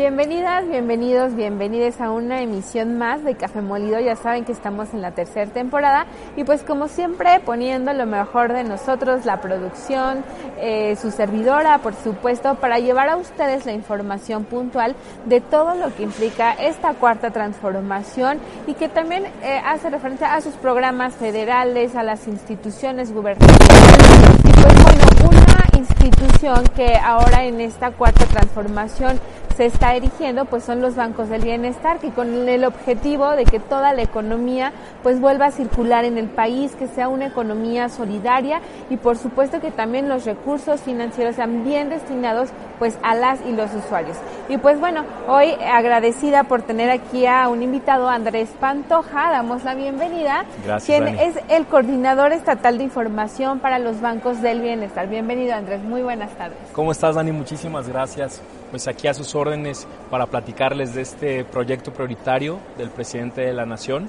Bienvenidas, bienvenidos, bienvenidas a una emisión más de Café Molido. Ya saben que estamos en la tercera temporada y pues como siempre poniendo lo mejor de nosotros, la producción, eh, su servidora, por supuesto, para llevar a ustedes la información puntual de todo lo que implica esta cuarta transformación y que también eh, hace referencia a sus programas federales, a las instituciones gubernamentales y pues bueno, una institución que ahora en esta cuarta transformación se está erigiendo pues son los bancos del bienestar que con el objetivo de que toda la economía pues vuelva a circular en el país, que sea una economía solidaria y por supuesto que también los recursos financieros sean bien destinados pues a las y los usuarios. Y pues bueno, hoy agradecida por tener aquí a un invitado Andrés Pantoja, damos la bienvenida, Gracias, quien Dani. es el coordinador estatal de información para los bancos del bienestar. Bienvenido Andrés, muy buenas tardes. ¿Cómo estás, Dani? Muchísimas gracias. Pues aquí a sus órdenes para platicarles de este proyecto prioritario del presidente de la Nación.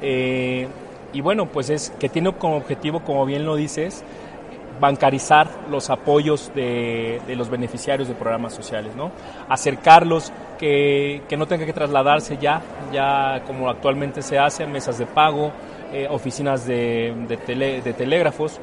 Eh, y bueno, pues es que tiene como objetivo, como bien lo dices, bancarizar los apoyos de, los beneficiarios de programas sociales, ¿no? Acercarlos, que, no tenga que trasladarse ya, ya como actualmente se hace, a mesas de pago, eh, oficinas de tele- de telégrafos,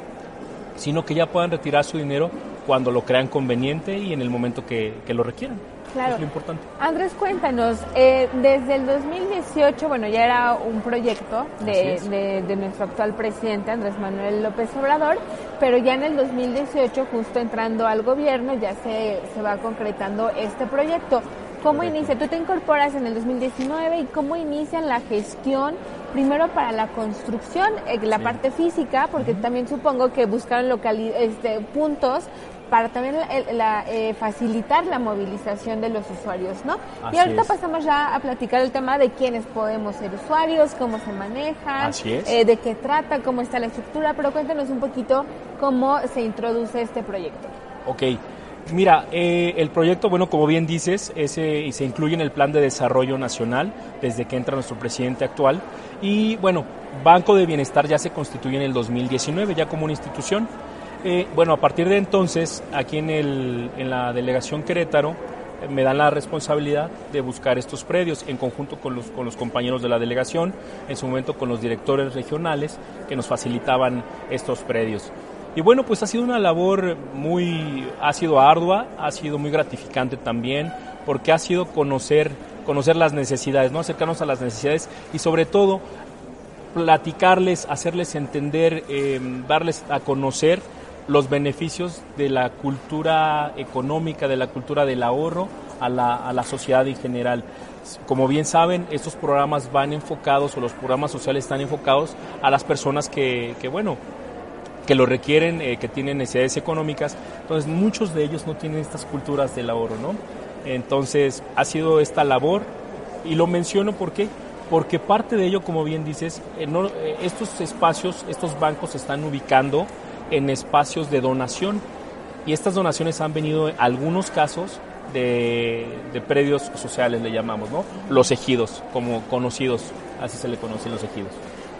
sino que ya puedan retirar su dinero cuando lo crean conveniente y en el momento que, que lo requieran. Claro. Es lo importante. Andrés, cuéntanos, eh, desde el 2018, bueno, ya era un proyecto de, de- de nuestro actual presidente, Andrés Manuel López Obrador, pero ya en el 2018, justo entrando al gobierno, ya se, se va concretando este proyecto. ¿Cómo Correcto. inicia? Tú te incorporas en el 2019 y cómo inician la gestión, primero para la construcción, eh, la Sí. parte física, porque también supongo que buscaron este, puntos para también la- la, eh, facilitar la movilización de los usuarios, ¿no? y ahorita es. pasamos ya a platicar el tema de quiénes podemos ser usuarios, cómo se manejan, eh, de qué trata, cómo está la estructura, pero cuéntanos un poquito cómo se introduce este proyecto. Ok. Mira, eh, el proyecto, bueno, como bien dices, ese, y se incluye en el Plan de Desarrollo Nacional desde que entra nuestro presidente actual. Y bueno, Banco de Bienestar ya se constituye en el 2019, ya como una institución. Eh, bueno, a partir de entonces, aquí en, el, en la delegación Querétaro, eh, me dan la responsabilidad de buscar estos predios en conjunto con los, con los compañeros de la delegación, en su momento con los directores regionales que nos facilitaban estos predios. Y bueno, pues ha sido una labor muy, ha sido ardua, ha sido muy gratificante también, porque ha sido conocer, conocer las necesidades, ¿no? Acercarnos a las necesidades y sobre todo platicarles, hacerles entender, eh, darles a conocer los beneficios de la cultura económica, de la cultura del ahorro a la, a la sociedad en general. Como bien saben, estos programas van enfocados o los programas sociales están enfocados a las personas que, que bueno, que lo requieren, eh, que tienen necesidades económicas. Entonces, muchos de ellos no tienen estas culturas del ahorro, ¿no? Entonces, ha sido esta labor y lo menciono porque porque parte de ello, como bien dices, eh, eh, estos espacios, estos bancos se están ubicando en espacios de donación y estas donaciones han venido en algunos casos de, de predios sociales, le llamamos, ¿no? Los ejidos, como conocidos, así se le conocen los ejidos.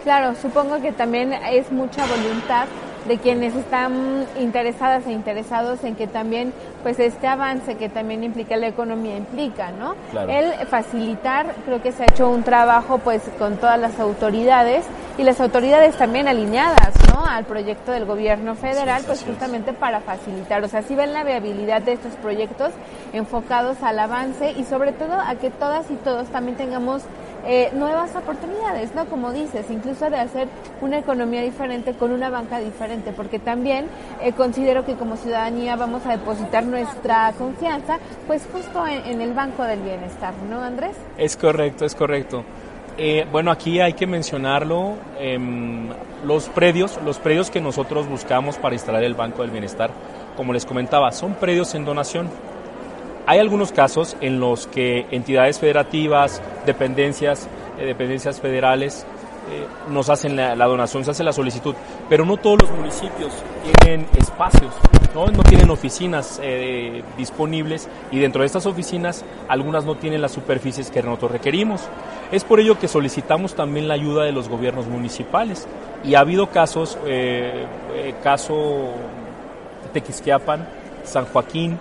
Claro, supongo que también es mucha voluntad de quienes están interesadas e interesados en que también pues este avance que también implica la economía implica, ¿no? Claro. El facilitar, creo que se ha hecho un trabajo pues con todas las autoridades y las autoridades también alineadas, ¿no? Al proyecto del gobierno federal, es, pues justamente para facilitar, o sea, sí ven la viabilidad de estos proyectos enfocados al avance y sobre todo a que todas y todos también tengamos eh, nuevas oportunidades, ¿no? Como dices, incluso de hacer una economía diferente con una banca diferente, porque también eh, considero que como ciudadanía vamos a depositar nuestra confianza, pues justo en, el Banco del Bienestar, ¿no, Andrés? Es correcto, es correcto. Eh, bueno, aquí hay que mencionarlo, em, los predios, los predios que nosotros buscamos para instalar el Banco del Bienestar, como les comentaba, son predios en donación. Hay algunos casos en los que entidades federativas, dependencias, eh, dependencias federales eh, nos hacen la, donación, se hace la solicitud, pero no todos los municipios tienen espacios, no, no tienen oficinas eh, disponibles y dentro de estas oficinas algunas no tienen las superficies que nosotros requerimos. Es por ello que solicitamos también la ayuda de los gobiernos municipales y ha habido casos, caso Tequisquiapan, San Joaquín,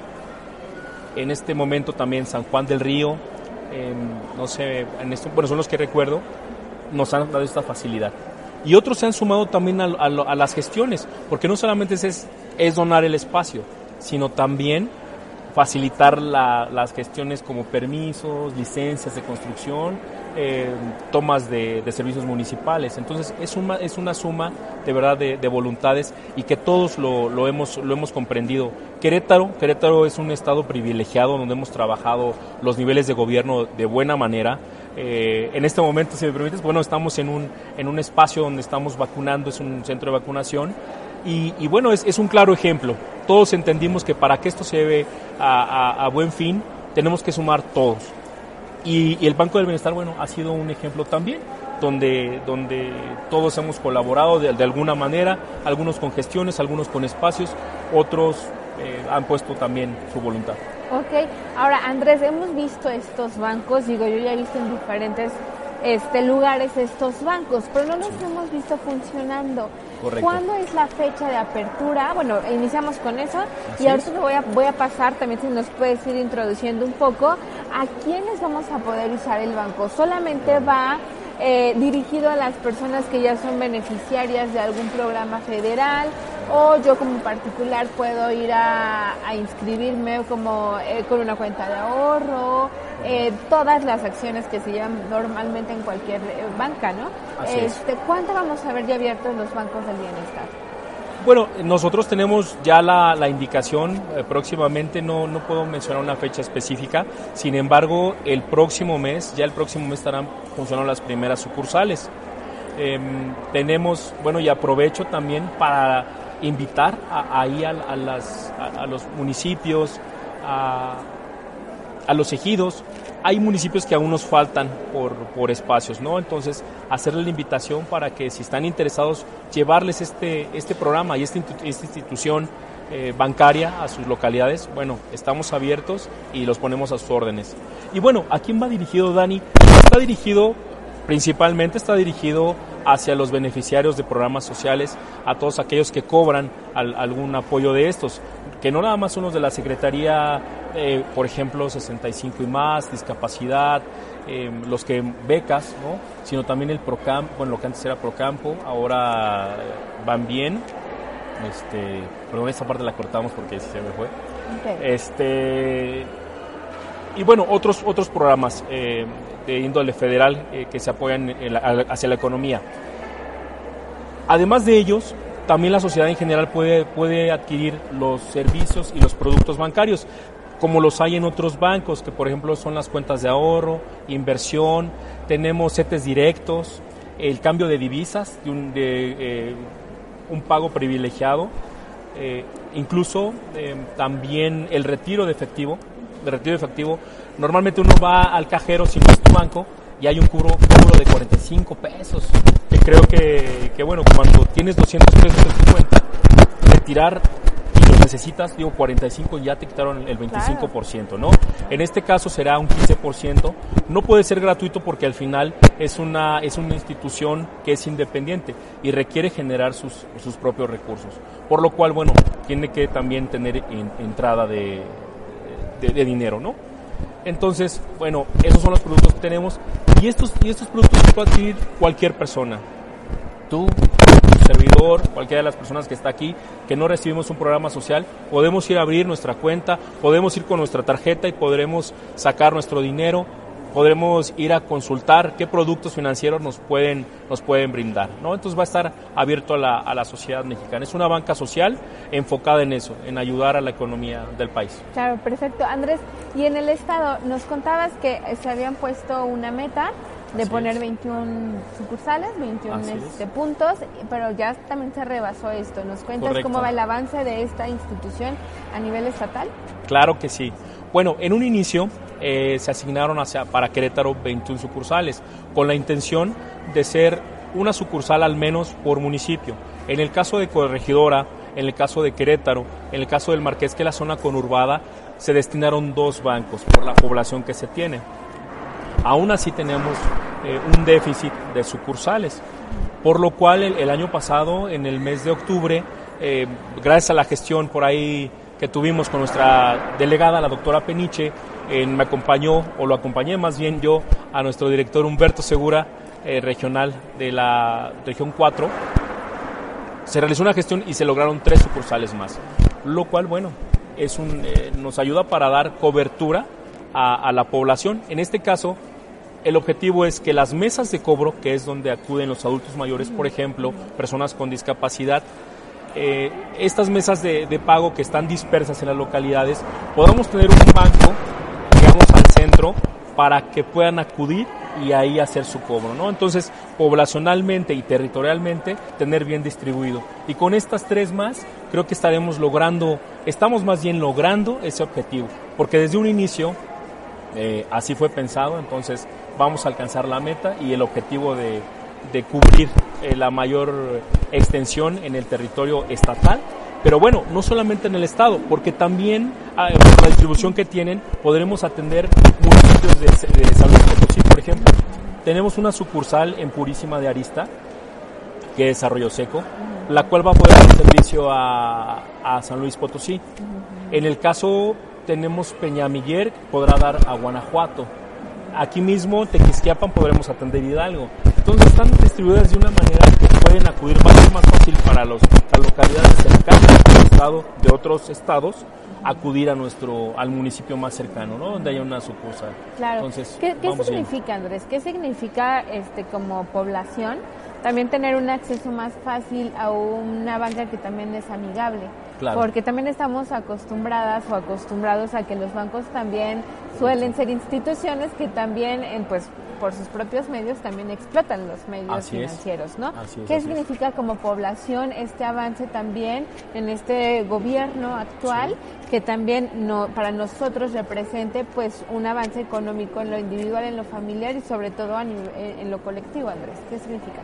en este momento también San Juan del Río, em, no sé, en esto, bueno, son los que recuerdo, nos han dado esta facilidad. Y otros se han sumado también a, a las gestiones, porque no solamente es, es donar el espacio, sino también facilitar la- las gestiones como permisos, licencias de construcción, eh, tomas de, de servicios municipales. Entonces es una, es una suma de verdad de, de voluntades y que todos lo, lo hemos, lo hemos comprendido. Querétaro, Querétaro es un estado privilegiado donde hemos trabajado los niveles de gobierno de buena manera. Eh, en este momento, si me permites, bueno, estamos en un, en un espacio donde estamos vacunando, es un centro de vacunación. Y, y bueno, es, es un claro ejemplo. Todos entendimos que para que esto se lleve a, a- a buen fin, tenemos que sumar todos. Y, y el Banco del Bienestar, bueno, ha sido un ejemplo también, donde, donde todos hemos colaborado de, de alguna manera, algunos con gestiones, algunos con espacios, otros eh, han puesto también su voluntad. Ok, ahora Andrés, hemos visto estos bancos, digo, yo ya he visto en diferentes este, lugares estos bancos, pero no los hemos visto funcionando. Correcto. ¿Cuándo es la fecha de apertura? Bueno, iniciamos con eso Así y es. te voy a, voy a pasar también si nos puedes ir introduciendo un poco a quiénes vamos a poder usar el banco. ¿Solamente va eh, dirigido a las personas que ya son beneficiarias de algún programa federal o yo como particular puedo ir a, a inscribirme como eh, con una cuenta de ahorro, eh, todas las acciones que se llevan normalmente en cualquier eh, banca, ¿no? Así es. este, ¿Cuánto vamos a ver ya abiertos los bancos del bienestar? Bueno, nosotros tenemos ya la, la indicación eh, próximamente, no, no puedo mencionar una fecha específica, sin embargo, el próximo mes, ya el próximo mes estarán funcionando las primeras sucursales. Em, tenemos, bueno, y aprovecho también para invitar a- ahí a, a las, a, los municipios, a, los ejidos. Hay municipios que aún nos faltan por, por espacios, ¿no? Entonces, hacerle la invitación para que si están interesados, llevarles este, este programa y esta, esta institución eh, bancaria a sus localidades, bueno, estamos abiertos y los ponemos a sus órdenes. Y bueno, ¿a quién va dirigido, Dani? Está dirigido, principalmente está dirigido hacia los beneficiarios de programas sociales, a todos aquellos que cobran al- algún apoyo de estos, que no nada más son los de la Secretaría, eh, por ejemplo, 65 y más, discapacidad, eh, los que becas, ¿no? sino también el Procam, bueno, lo que antes era Procampo, ahora van bien. Este, perdón, esa parte la cortamos porque se me fue. Este, y bueno, otros, otros programas eh, de índole federal eh, que se apoyan hacia la economía. Además de ellos, también la sociedad en general puede, puede adquirir los servicios y los productos bancarios, como los hay en otros bancos, que por ejemplo son las cuentas de ahorro, inversión, tenemos CETES directos, el cambio de divisas, de un, eh, pago privilegiado, eh, incluso también el retiro de efectivo, de retiro de efectivo. Normalmente uno va al cajero si no es tu banco y hay un cubro, cubro de 45 pesos, que creo que, que bueno, cuando tienes 200 pesos en tu cuenta, retirar y los necesitas, digo 45 y ya te quitaron el 25%, ¿no? En este caso será un 15%. No puede ser gratuito porque al final es una, es una institución que es independiente y requiere generar sus, sus propios recursos. Por lo cual, bueno, tiene que también tener en- entrada de, de, dinero, ¿no? Entonces, bueno, esos son los productos que tenemos y estos, y estos productos puede adquirir cualquier persona. Tú, servidor, cualquiera de las personas que está aquí, que no recibimos un programa social, podemos ir a abrir nuestra cuenta, podemos ir con nuestra tarjeta y podremos sacar nuestro dinero, podremos ir a consultar qué productos financieros nos pueden, nos pueden brindar, ¿no? Entonces va a estar abierto a la, a la sociedad mexicana. Es una banca social enfocada en eso, en ayudar a la economía del país. Claro, perfecto. Andrés, y en el estado nos contabas que se habían puesto una meta de Así poner es. 21 sucursales, 21 Así es. este, puntos, pero ya también se rebasó esto. ¿Nos cuentas Correcto. cómo va el avance de esta institución a nivel estatal? Claro que sí. Bueno, en un inicio eh, se asignaron hacia, para Querétaro 21 sucursales, con la intención de ser una sucursal al menos por municipio. En el caso de Corregidora, en el caso de Querétaro, en el caso del Marqués, que es la zona conurbada, se destinaron dos bancos por la población que se tiene. Aún así tenemos eh, un déficit de sucursales, por lo cual el, año pasado, en el mes de octubre, eh, gracias a la gestión por ahí que tuvimos con nuestra delegada, la doctora Peniche, me acompañó, o lo acompañé más bien yo, a nuestro director Humberto Segura, eh, regional de la región 4. Se realizó una gestión y se lograron tres sucursales más, lo cual, bueno, es un, eh, nos ayuda para dar cobertura a, a la población. En este caso, el objetivo es que las mesas de cobro, que es donde acuden los adultos mayores, por ejemplo, personas con discapacidad, eh, estas mesas de, pago que están dispersas en las localidades, podamos tener un banco, digamos, al centro para que puedan acudir y ahí hacer su cobro, ¿no? Entonces, poblacionalmente y territorialmente, tener bien distribuido. Y con estas tres más, creo que estaremos logrando, estamos más bien logrando ese objetivo, porque desde un inicio eh, así fue pensado, entonces vamos a alcanzar la meta y el objetivo de, de cubrir eh, la mayor extensión en el territorio estatal. Pero bueno, no solamente en el estado, porque también ah, por la distribución que tienen podremos atender municipios de, de San Luis Potosí, por ejemplo. Tenemos una sucursal en Purísima de Arista, que es Arroyo Seco, la cual va a poder dar servicio a, a San Luis Potosí. En el caso tenemos Peñamiller, podrá dar a Guanajuato. Aquí mismo, Tequisquiapan, podremos atender Hidalgo. Entonces están distribuidas de una manera que pueden acudir, ser más fácil para los, las localidades cercanas del estado, de otros estados, acudir a nuestro, al municipio más cercano, ¿no? Donde haya una sucursal. Claro. Entonces, ¿Qué, qué significa, bien. Andrés? ¿Qué significa este como población también tener un acceso más fácil a una banca que también es amigable? Claro. Porque también estamos acostumbradas o acostumbrados a que los bancos también suelen ser instituciones que también, en, pues, por sus propios medios también explotan los medios Así es. financieros, ¿no? Así es, ¿Qué así es. significa como población este avance también en este gobierno actual que también no, para nosotros represente pues un avance económico en lo individual, en lo familiar y sobre todo en lo colectivo, Andrés? ¿Qué significa?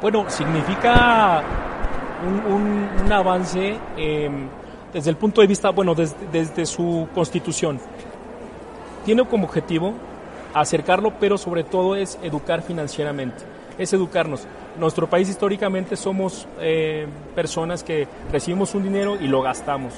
Bueno, significa un, un- avance eh, desde el punto de vista, bueno, desde, su constitución. Tiene como objetivo acercarlo, pero sobre todo es educar financieramente, es educarnos. Nuestro país históricamente somos eh, personas que recibimos un dinero y lo gastamos.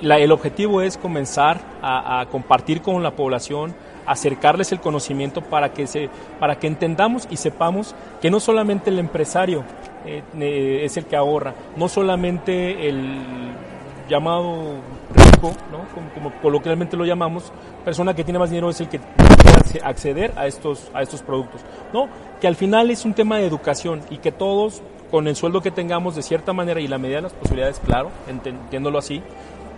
el objetivo es comenzar a compartir con la población, acercarles el conocimiento para que, se, para que entendamos y sepamos que no solamente el empresario eh, es el que ahorra, no solamente el llamado rico, ¿no? como, como coloquialmente lo llamamos, persona que tiene más dinero es el que puede acceder a estos, a estos productos. No, que al final es un tema de educación y que todos, con el sueldo que tengamos de cierta manera y la medida de las posibilidades, claro, entiéndolo así,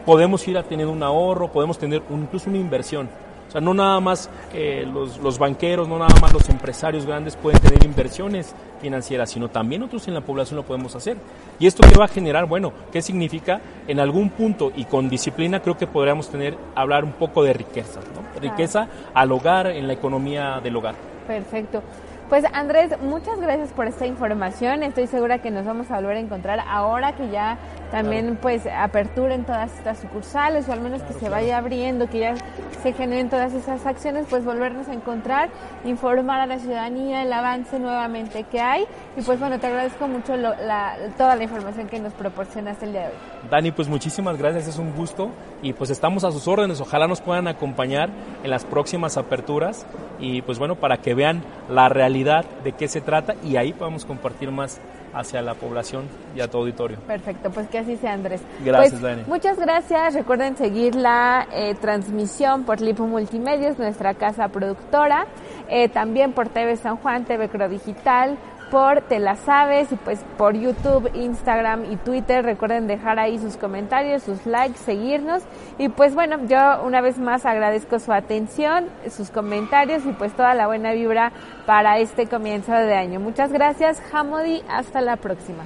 podemos ir a tener un ahorro, podemos tener un- incluso una inversión. Sea, no nada más eh, los, los banqueros, no nada más los empresarios grandes pueden tener inversiones financieras, sino también nosotros en la población lo podemos hacer. ¿Y esto qué va a generar? Bueno, ¿qué significa? En algún punto y con disciplina creo que podríamos tener, hablar un poco de riqueza, ¿no? Riqueza al hogar, en la economía del hogar. Perfecto. Pues Andrés, muchas gracias por esta información. Estoy segura que nos vamos a volver a encontrar ahora que ya también pues aperturen todas estas sucursales o al menos que se vaya abriendo, que ya se generen todas esas acciones, pues volvernos a encontrar, informar a la ciudadanía el avance nuevamente que hay. Y pues bueno, te agradezco mucho lo- la- toda la información que nos proporcionaste el día de hoy. Dani, pues muchísimas gracias, es un gusto. Y pues estamos a sus órdenes, ojalá nos puedan acompañar en las próximas aperturas. Y pues bueno, para que vean la realidad de qué se trata y ahí podamos compartir más hacia la población y a tu auditorio. Perfecto, pues que así sea Andrés. Gracias, Pues, Dani. Muchas gracias. Recuerden seguir la eh, transmisión por Lipo Multimedios, nuestra casa productora. Eh, también por TV San Juan, TV Cro Digital, por Te la Sabes y pues por YouTube, Instagram y Twitter. Recuerden dejar ahí sus comentarios, sus likes, seguirnos. Y pues bueno, yo una vez más agradezco su atención, sus comentarios y pues toda la buena vibra para este comienzo de año. Muchas gracias, Hamodi. Hasta la próxima.